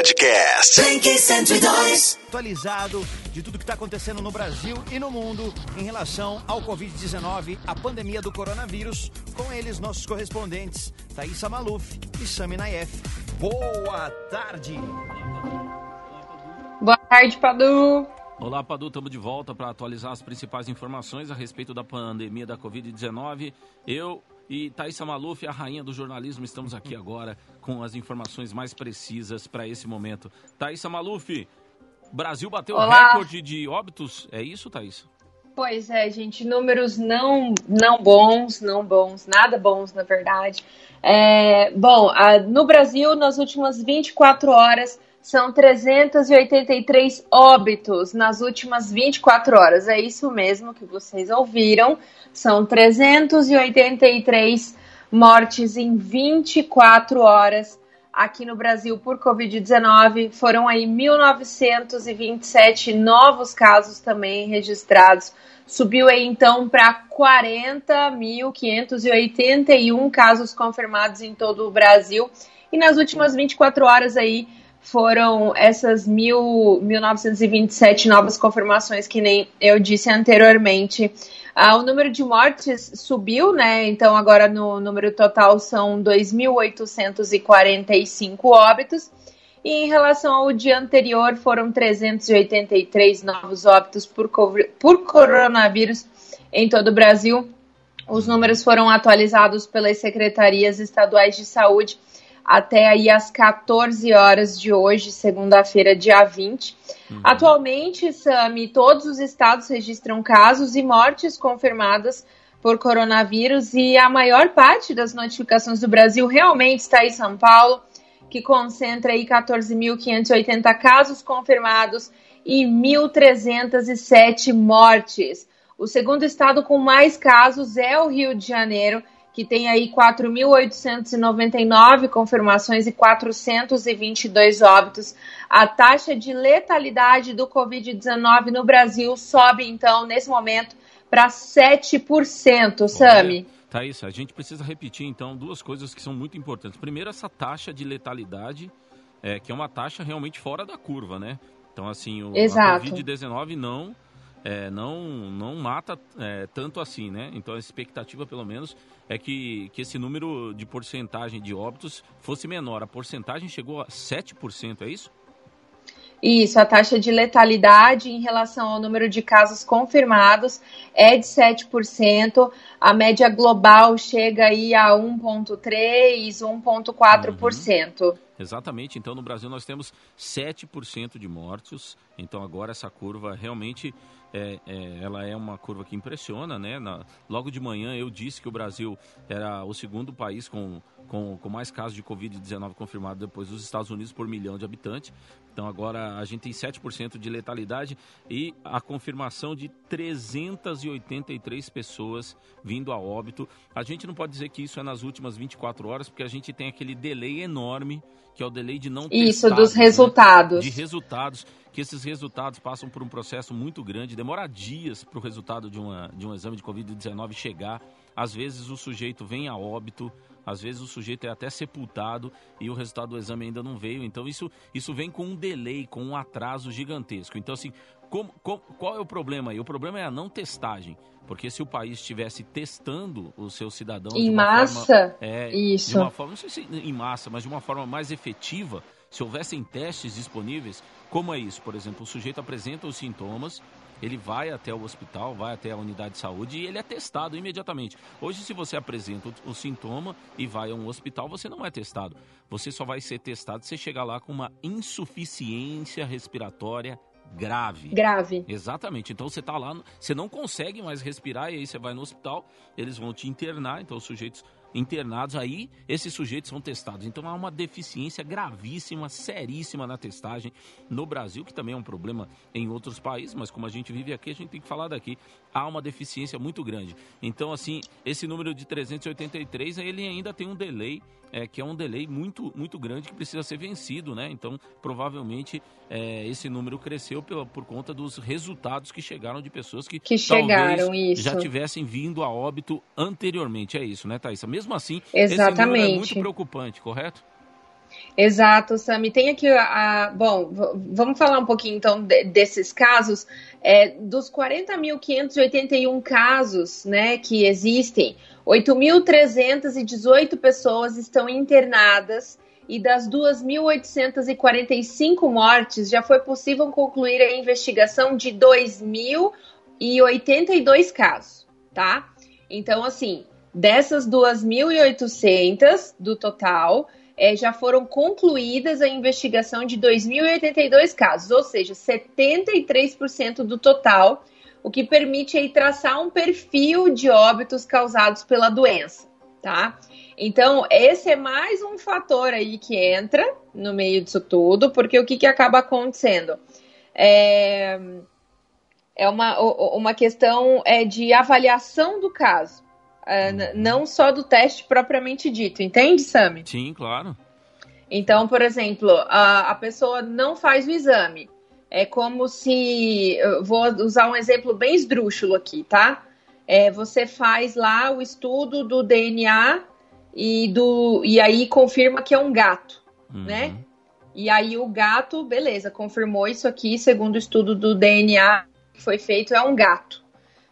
Podcast. Blink 102. atualizado de tudo que está acontecendo no Brasil e no mundo em relação ao Covid-19, a pandemia do coronavírus. Com eles, nossos correspondentes, Thaisa Maluf e Sami Naef. Boa tarde! Boa tarde, Padu. Olá, Padu, estamos de volta para atualizar as principais informações a respeito da pandemia da Covid-19. Eu e Thaisa Maluf, a rainha do jornalismo, estamos aqui agora com as informações mais precisas para esse momento. Thaisa Maluf, Brasil bateu Olá. recorde de óbitos, é isso, Thaisa? Pois é, gente, números não, não bons, não bons, nada bons, na verdade. É, bom, a- no Brasil, nas últimas 24 horas, são 383 óbitos nas últimas 24 horas. É isso mesmo que vocês ouviram. São 383 mortes em 24 horas aqui no Brasil por Covid-19. Foram aí 1.927 novos casos também registrados. Subiu aí então para 40.581 casos confirmados em todo o Brasil. E nas últimas 24 horas aí foram essas mil- 1.927 novas confirmações, que nem eu disse anteriormente. Ah, o número de mortes subiu, né? Então agora no número total são 2.845 óbitos. E em relação ao dia anterior, foram 383 novos óbitos por, por coronavírus em todo o Brasil. Os números foram atualizados pelas secretarias estaduais de saúde até aí às 14 horas de hoje, segunda-feira, dia 20. Atualmente, Sami, todos os estados registram casos e mortes confirmadas por coronavírus e a maior parte das notificações do Brasil realmente está em São Paulo, que concentra aí 14.580 casos confirmados e 1.307 mortes. O segundo estado com mais casos é o Rio de Janeiro, que tem aí 4.899 confirmações e 422 óbitos. A taxa de letalidade do Covid-19 no Brasil sobe, então, nesse momento, para 7%, Sami. Thaisa, a gente precisa repetir então duas coisas que são muito importantes. Primeiro, essa taxa de letalidade, é, que é uma taxa realmente fora da curva, né? Então, assim, o, a Exato. Covid-19 não, é, não, não mata é, tanto assim, né? Então, a expectativa, pelo menos, é que, que esse número de porcentagem de óbitos fosse menor. A porcentagem chegou a 7%, é isso? Isso, a taxa de letalidade em relação ao número de casos confirmados é de 7%. A média global chega aí a 1,3%, 1,4%. Exatamente, então no Brasil nós temos 7% de mortos, então agora essa curva realmente é, é, ela é uma curva que impressiona, né? Na- logo de manhã eu disse que o Brasil era o segundo país com, com, com mais casos de Covid-19 confirmado depois dos Estados Unidos por milhão de habitantes, então agora a gente tem 7% de letalidade e a confirmação de 383 pessoas vindo a óbito. A gente não pode dizer que isso é nas últimas 24 horas, porque a gente tem aquele delay enorme, que é o delay de não Isso, testados, dos né? resultados. De resultados, que esses resultados passam por um processo muito grande, demora dias para o resultado de, uma, de um exame de Covid-19 chegar. Às vezes o sujeito vem a óbito, às vezes o sujeito é até sepultado e o resultado do exame ainda não veio. Então isso, isso vem com um delay, com um atraso gigantesco. Então, assim, como- como- qual é o problema aí? O problema é a não testagem. Porque se o país estivesse testando os seus cidadãos Em massa? forma, é, Isso. de uma forma, não sei se em massa, mas de uma forma mais efetiva, se houvessem testes disponíveis, como é isso? Por exemplo, o sujeito apresenta os sintomas, ele vai até o hospital, vai até a unidade de saúde e ele é testado imediatamente. Hoje, se você apresenta o, o sintoma e vai a um hospital, você não é testado. Você só vai ser testado se chegar lá com uma insuficiência respiratória grave. Grave. Exatamente. Então você tá lá, você não consegue mais respirar e aí você vai no hospital, eles vão te internar, então os sujeitos internados aí, esses sujeitos são testados. Então há uma deficiência gravíssima, seríssima na testagem no Brasil, que também é um problema em outros países, mas como a gente vive aqui, a gente tem que falar daqui. Há uma deficiência muito grande. Então assim, esse número de 383, ele ainda tem um delay é, que é um delay muito, muito grande que precisa ser vencido, né? Então, provavelmente, é, esse número cresceu pela, por conta dos resultados que chegaram de pessoas que, Que chegaram, já tivessem vindo a óbito anteriormente. É isso, né, Thaisa? Mesmo assim, esse número é Exatamente. muito preocupante, correto? Exato, Sami. Tem aqui a, a. bom, vamos falar um pouquinho então de, desses casos. É, dos 40.581 casos né, que existem, 8.318 pessoas estão internadas e das 2.845 mortes já foi possível concluir a investigação de 2.082 casos, tá? Então, assim, dessas 2.800 do total, é, já foram concluídas a investigação de 2.082 casos, ou seja, 73% do total, o que permite aí traçar um perfil de óbitos causados pela doença, tá? Então, esse é mais um fator aí que entra no meio disso tudo, porque o que, que acaba acontecendo? É, é uma, uma questão é, de avaliação do caso. Uhum. não só do teste propriamente dito, entende, Sami? Sim, claro. Então, por exemplo, a, a pessoa não faz o exame. É como se. Vou usar um exemplo bem esdrúxulo aqui, tá? É, você faz lá o estudo do DNA e, do, e aí confirma que é um gato, uhum. né? E aí o gato, beleza, confirmou isso aqui, segundo o estudo do DNA que foi feito, é um gato.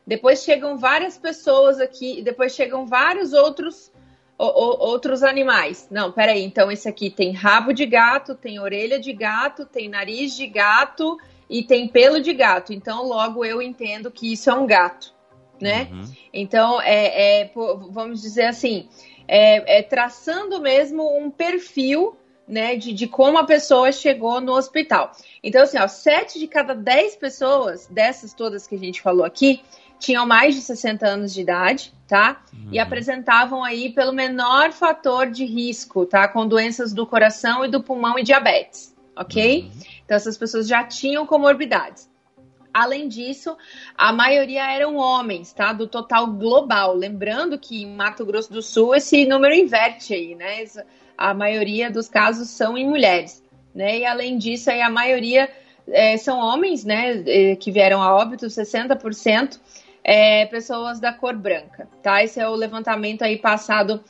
Depois chegam várias pessoas aqui, depois chegam vários outros o, o, outros animais. Não, peraí, então esse aqui tem rabo de gato, tem orelha de gato, tem nariz de gato e tem pelo de gato. Então, logo eu entendo que isso é um gato, né? Uhum. Então, é, é, vamos dizer assim, é, é traçando mesmo um perfil né, de, de, como a pessoa chegou no hospital. Então, assim, ó, sete de cada dez pessoas, dessas todas que a gente falou aqui, tinham mais de 60 anos de idade, tá? Uhum. E apresentavam aí pelo menor fator de risco, tá? Com doenças do coração e do pulmão e diabetes, ok? Uhum. Então essas pessoas já tinham comorbidades. Além disso, a maioria eram homens, tá? Do total global. Lembrando que em Mato Grosso do Sul esse número inverte aí, né? A maioria dos casos são em mulheres, né? E além disso, aí a maioria é, são homens, né? É, que vieram a óbito, 60% é, pessoas da cor branca, tá? Esse é o levantamento aí passado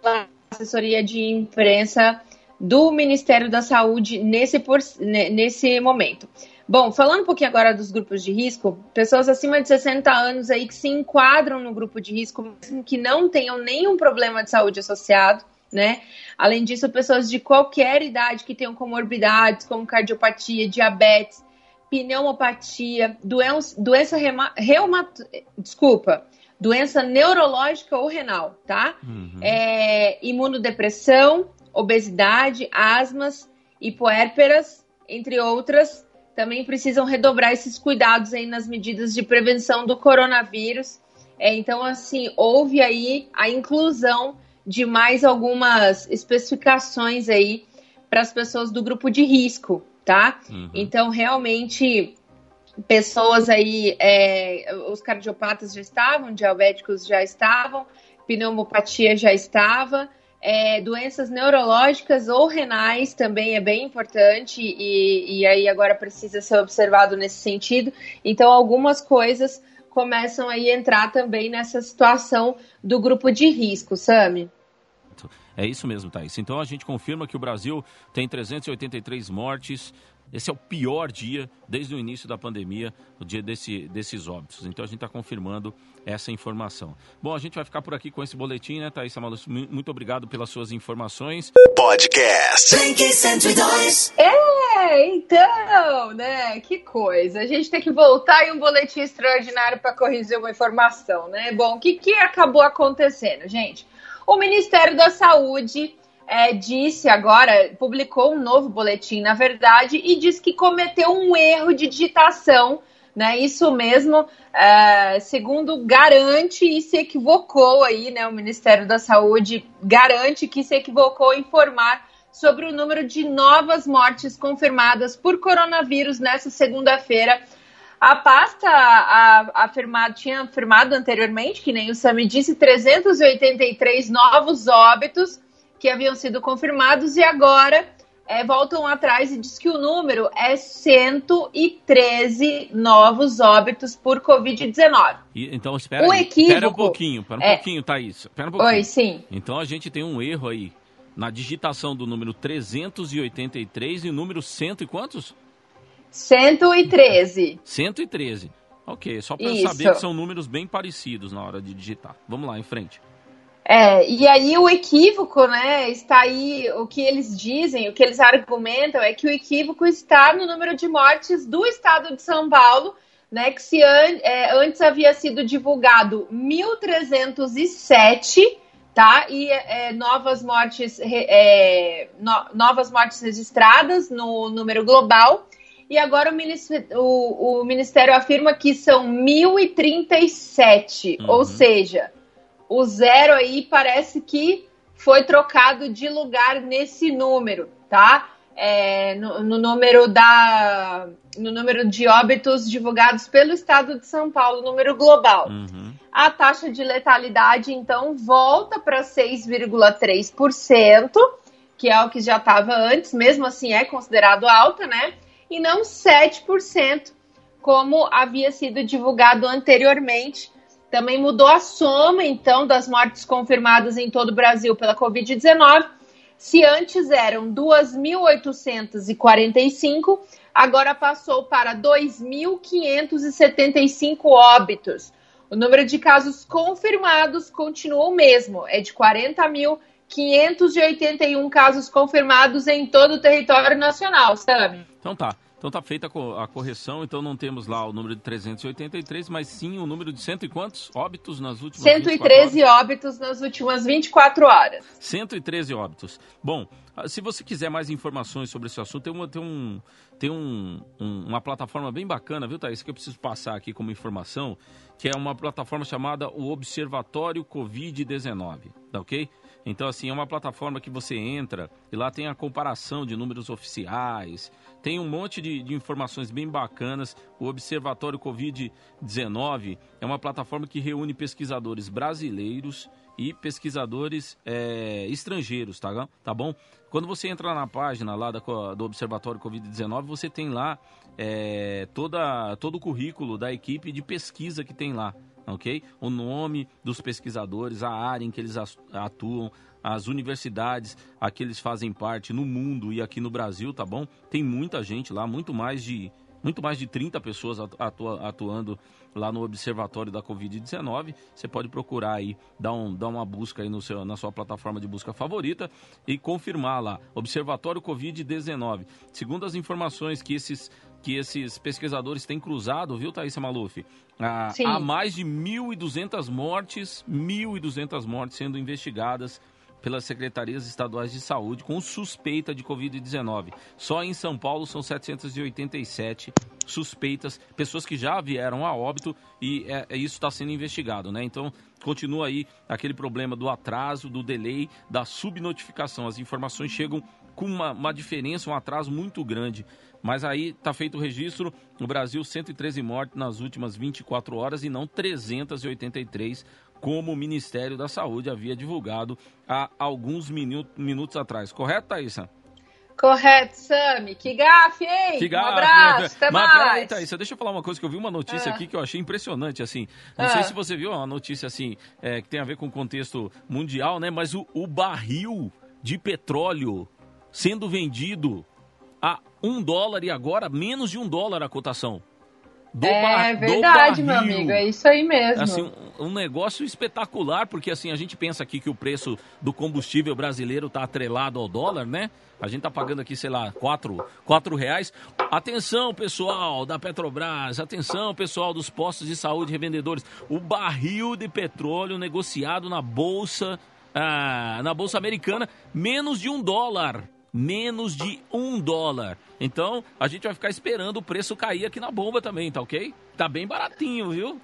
pela assessoria de imprensa do Ministério da Saúde nesse, por, nesse momento. Bom, falando um pouquinho agora dos grupos de risco, pessoas acima de 60 anos aí que se enquadram no grupo de risco, que não tenham nenhum problema de saúde associado, né? Além disso, pessoas de qualquer idade que tenham comorbidades, como cardiopatia, diabetes, pneumopatia, doença, doença reumato, desculpa, doença neurológica ou renal, tá? Uhum. É, imunodepressão, obesidade, asmas, hipoérperas, entre outras, também precisam redobrar esses cuidados aí nas medidas de prevenção do coronavírus. É, então, assim, houve aí a inclusão de mais algumas especificações aí para as pessoas do grupo de risco, tá? Uhum. Então, realmente, pessoas aí, é, os cardiopatas já estavam, diabéticos já estavam, pneumopatia já estava, é, doenças neurológicas ou renais também é bem importante e, e aí agora precisa ser observado nesse sentido. Então, algumas coisas começam aí a entrar também nessa situação do grupo de risco, Sami. É isso mesmo, Thaís. Então a gente confirma que o Brasil tem 383 mortes. Esse é o pior dia desde o início da pandemia, o dia desse, desses óbitos. Então a gente está confirmando essa informação. Bom, a gente vai ficar por aqui com esse boletim, né, Thaís Amalus? Muito obrigado pelas suas informações. Podcast. É, então, né? Que coisa. A gente tem que voltar em um boletim extraordinário para corrigir uma informação, né? Bom, o que, que acabou acontecendo, gente? O Ministério da Saúde é, disse agora, publicou um novo boletim, na verdade, e diz que cometeu um erro de digitação. Né, isso mesmo, é, segundo garante e se equivocou aí, né? O Ministério da Saúde garante que se equivocou em informar sobre o número de novas mortes confirmadas por coronavírus nessa segunda-feira a pasta a, afirmado, tinha afirmado anteriormente, que nem o Sami disse, 383 novos óbitos que haviam sido confirmados e agora é, voltam atrás e diz que o número é 113 novos óbitos por Covid-19. Então, espera, o equívoco, espera um pouquinho, espera um é, pouquinho, Thaís. Espera um pouquinho. Oi, sim. Então, a gente tem um erro aí na digitação do número 383 e o número cento e quantos? 113. 113. Ok, só para saber que são números bem parecidos na hora de digitar. Vamos lá, em frente. É, e aí o equívoco, né, está aí, o que eles dizem, o que eles argumentam é que o equívoco está no número de mortes do estado de São Paulo, né, que se an é, antes havia sido divulgado 1.307, tá, e é, novas mortes, é, no, novas mortes registradas no número global, e agora o Ministério, o, o ministério afirma que são 1.037, uhum. ou seja o zero aí parece que foi trocado de lugar nesse número, tá? É, no, no, número da no número de óbitos divulgados pelo Estado de São Paulo, número global. Uhum. A taxa de letalidade então volta para 6,3%, que é o que já estava antes, mesmo assim é considerado alta, né? E não 7%, como havia sido divulgado anteriormente também mudou a soma, então, das mortes confirmadas em todo o Brasil pela Covid-19. Se antes eram 2.845, agora passou para 2.575 óbitos. O número de casos confirmados continua o mesmo, é de 40.581 casos confirmados em todo o território nacional, Sami. Então tá. Então tá feita a correção, então não temos lá o número de 383, mas sim o número de cento e quantos óbitos nas últimas 113 óbitos nas últimas 24 horas. 113 óbitos. Bom, ah, se você quiser mais informações sobre esse assunto, tem uma, tem um, tem um, um, uma plataforma bem bacana, viu, Thaís, que eu preciso passar aqui como informação, que é uma plataforma chamada o Observatório Covid-19, tá ok? Então, assim, é uma plataforma que você entra e lá tem a comparação de números oficiais, tem um monte de, de informações bem bacanas. O Observatório Covid-19 é uma plataforma que reúne pesquisadores brasileiros e pesquisadores é, estrangeiros, tá, tá bom? Quando você entra na página lá da, do Observatório Covid-19, você tem lá é, toda, todo o currículo da equipe de pesquisa que tem lá, ok? O nome dos pesquisadores, a área em que eles atuam, as universidades a que eles fazem parte no mundo e aqui no Brasil, tá bom? Tem muita gente lá, muito mais de muito mais de 30 pessoas atua, atuando lá no Observatório da Covid-19. Você pode procurar aí, dar, um, dar uma busca aí no seu, na sua plataforma de busca favorita e confirmar lá, Observatório Covid-19. Segundo as informações que esses, que esses pesquisadores têm cruzado, viu, Thaisa Maluf? Ah, há mais de 1.200 mortes, 1.200 mortes sendo investigadas pelas secretarias estaduais de saúde com suspeita de Covid-19. Só em São Paulo são 787 suspeitas, pessoas que já vieram a óbito e é, é isso está sendo investigado, né? Então, continua aí aquele problema do atraso, do delay, da subnotificação. As informações chegam com uma, uma diferença, um atraso muito grande. Mas aí está feito o registro, no Brasil 113 mortes nas últimas 24 horas e não 383 como o Ministério da Saúde havia divulgado há alguns minutos atrás. Correto, Thaisa? Correto, Sami. Que gafe, hein? Que gafe, um abraço, até Mas, mais. Peraí, Thaisa, deixa eu falar uma coisa que eu vi uma notícia ah. aqui que eu achei impressionante, assim. Não ah. sei se você viu uma notícia, assim, é, que tem a ver com o contexto mundial, né? Mas o, o barril de petróleo sendo vendido a um dólar e agora menos de um dólar a cotação. Do é verdade, meu amigo, é isso aí mesmo. Assim, um, um, negócio espetacular, porque assim, a gente pensa aqui que o preço do combustível brasileiro está atrelado ao dólar, né? A gente tá pagando aqui, sei lá, quatro, quatro reais. Atenção, pessoal da Petrobras, atenção, pessoal dos postos de saúde revendedores. O barril de petróleo negociado na bolsa, ah, na bolsa americana, menos de um dólar menos de um dólar. Então, a gente vai ficar esperando o preço cair aqui na bomba também, tá ok? Tá bem baratinho, viu?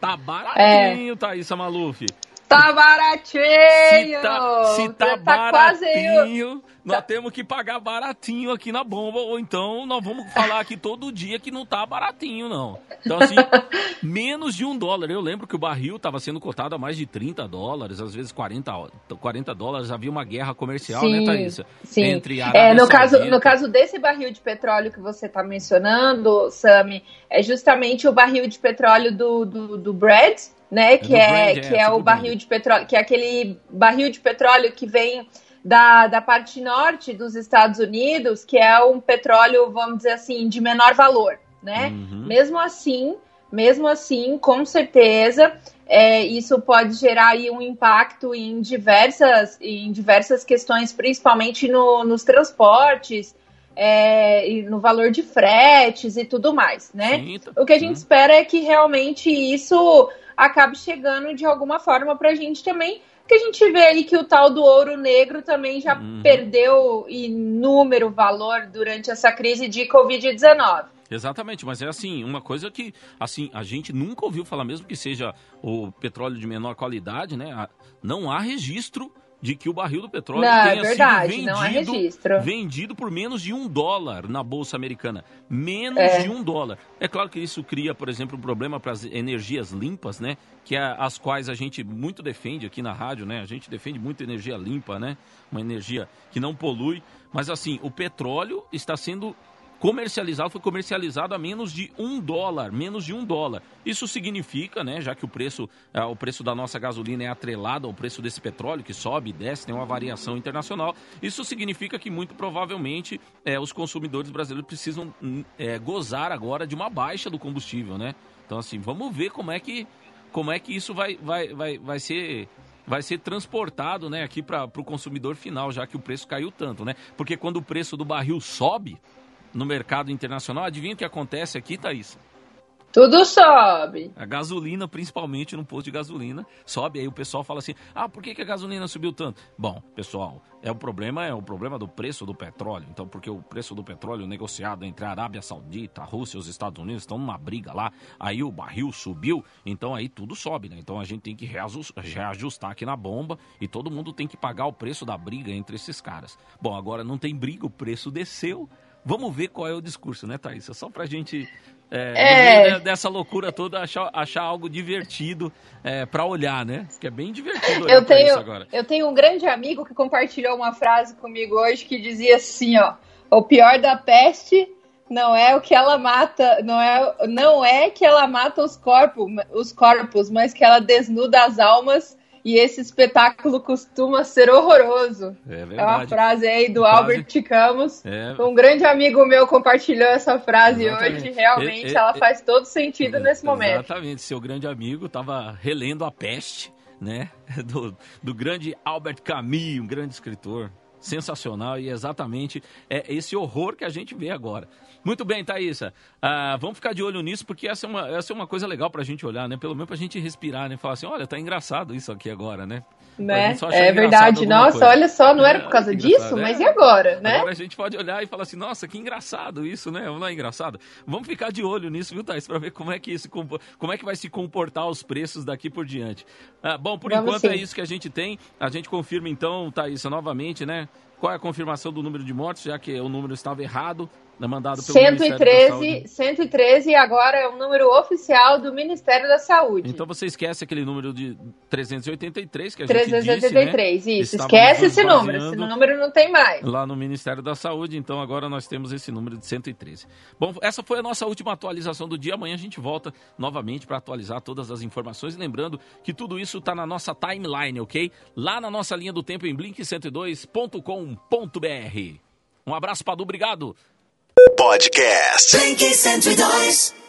Tá baratinho, é. Thaís Maluf. Tá baratinho! Se tá, se tá, tá baratinho, nós tá. temos que pagar baratinho aqui na bomba, ou então nós vamos falar aqui todo dia que não tá baratinho, não. Então, assim, menos de um dólar. Eu lembro que o barril estava sendo cotado a mais de 30 dólares, às vezes 40, 40 dólares. Havia uma guerra comercial, né, sim, né, Thaís? Sim. Entre a é, no caso No caso desse barril de petróleo que você está mencionando, Sami, é justamente o barril de petróleo do, do, do Brad, né? É que é, é, que é, é o barril de petróleo, que é aquele barril de petróleo que vem da, da parte norte dos Estados Unidos, que é um petróleo, vamos dizer assim, de menor valor, né? Uhum. Mesmo assim, mesmo assim, com certeza, é, isso pode gerar aí um impacto em diversas, em diversas questões, principalmente no, nos transportes, é, no valor de fretes e tudo mais, né? Sim, tá. O que a gente espera é que realmente isso acabe chegando de alguma forma para a gente também, porque a gente vê aí que o tal do ouro negro também já uhum. perdeu inúmero valor durante essa crise de Covid-19. Exatamente, mas é assim, uma coisa que assim, a gente nunca ouviu falar, mesmo que seja o petróleo de menor qualidade, né? Não há registro de que o barril do petróleo não, tenha é verdade, sido vendido, vendido por menos de um dólar na Bolsa Americana. Menos é. de um dólar. É claro que isso cria, por exemplo, um problema para as energias limpas, né? Que é as quais a gente muito defende aqui na rádio, né? A gente defende muito energia limpa, né? Uma energia que não polui. Mas assim, o petróleo está sendo comercializado, foi comercializado a menos de um dólar, menos de um dólar. Isso significa, né, já que o preço, é, o preço da nossa gasolina é atrelado ao preço desse petróleo, que sobe e desce, tem uma variação internacional, isso significa que muito provavelmente é, os consumidores brasileiros precisam é, gozar agora de uma baixa do combustível, né? Então, assim, vamos ver como é que, como é que isso vai, vai, vai, vai ser vai ser transportado né, aqui para o consumidor final, já que o preço caiu tanto, né? Porque quando o preço do barril sobe, no mercado internacional, adivinha o que acontece aqui, Thaís? Tudo sobe. A gasolina, principalmente no posto de gasolina, sobe. Aí o pessoal fala assim: ah, por que, que a gasolina subiu tanto? Bom, pessoal, é o problema, é o problema do preço do petróleo. Então, porque o preço do petróleo negociado entre a Arábia Saudita, a Rússia e os Estados Unidos estão numa briga lá. Aí o barril subiu, então aí tudo sobe, né? Então a gente tem que reajustar aqui na bomba e todo mundo tem que pagar o preço da briga entre esses caras. Bom, agora não tem briga, o preço desceu. Vamos ver qual é o discurso, né, Thaís? Só pra gente, é, é... dessa loucura toda, achar, achar algo divertido é, para olhar, né? Que é bem divertido eu tenho, agora. Eu tenho um grande amigo que compartilhou uma frase comigo hoje que dizia assim, ó, o pior da peste não é o que ela mata, não é, não é que ela mata os corpos, os corpos, mas que ela desnuda as almas e esse espetáculo costuma ser horroroso. É, verdade. é uma frase aí do frase... Albert Camus. É... Um grande amigo meu compartilhou essa frase Exatamente. hoje. Realmente é, é, ela faz todo sentido nesse momento. Exatamente. Seu grande amigo estava relendo A Peste, né? Do, do grande Albert Camus, um grande escritor. Sensacional e exatamente é esse horror que a gente vê agora. Muito bem, Thaísa. Ah, vamos ficar de olho nisso, porque essa é uma, essa é uma coisa legal pra gente olhar, né? Pelo menos pra gente respirar, né? Falar assim, olha, tá engraçado isso aqui agora, né? Né? É verdade. Nossa, coisa. olha só, não era é, por causa disso, é. mas e agora, né? Agora a gente pode olhar e falar assim, nossa, que engraçado isso, né? Não é engraçado? Vamos ficar de olho nisso, viu, Thaís? Pra ver como é que, isso, como é que vai se comportar os preços daqui por diante. Ah, bom, por Vamos enquanto é sim. é isso que a gente tem. A gente confirma então, Thaís, novamente, né? Qual é a confirmação do número de mortes, já que o número estava errado? Né, mandado pelo 113, 113 agora é o número oficial do Ministério da Saúde. Então você esquece aquele número de 383 que a 383, gente 383, né? isso. Esquece esse número, esse número não tem mais. Lá no Ministério da Saúde, então agora nós temos esse número de 113. Bom, essa foi a nossa última atualização do dia. Amanhã a gente volta novamente para atualizar todas as informações. Lembrando que tudo isso está na nossa timeline, ok? Lá na nossa linha do tempo em blink102.com.br. Um abraço, Padu, obrigado. Podcast. Blink 102.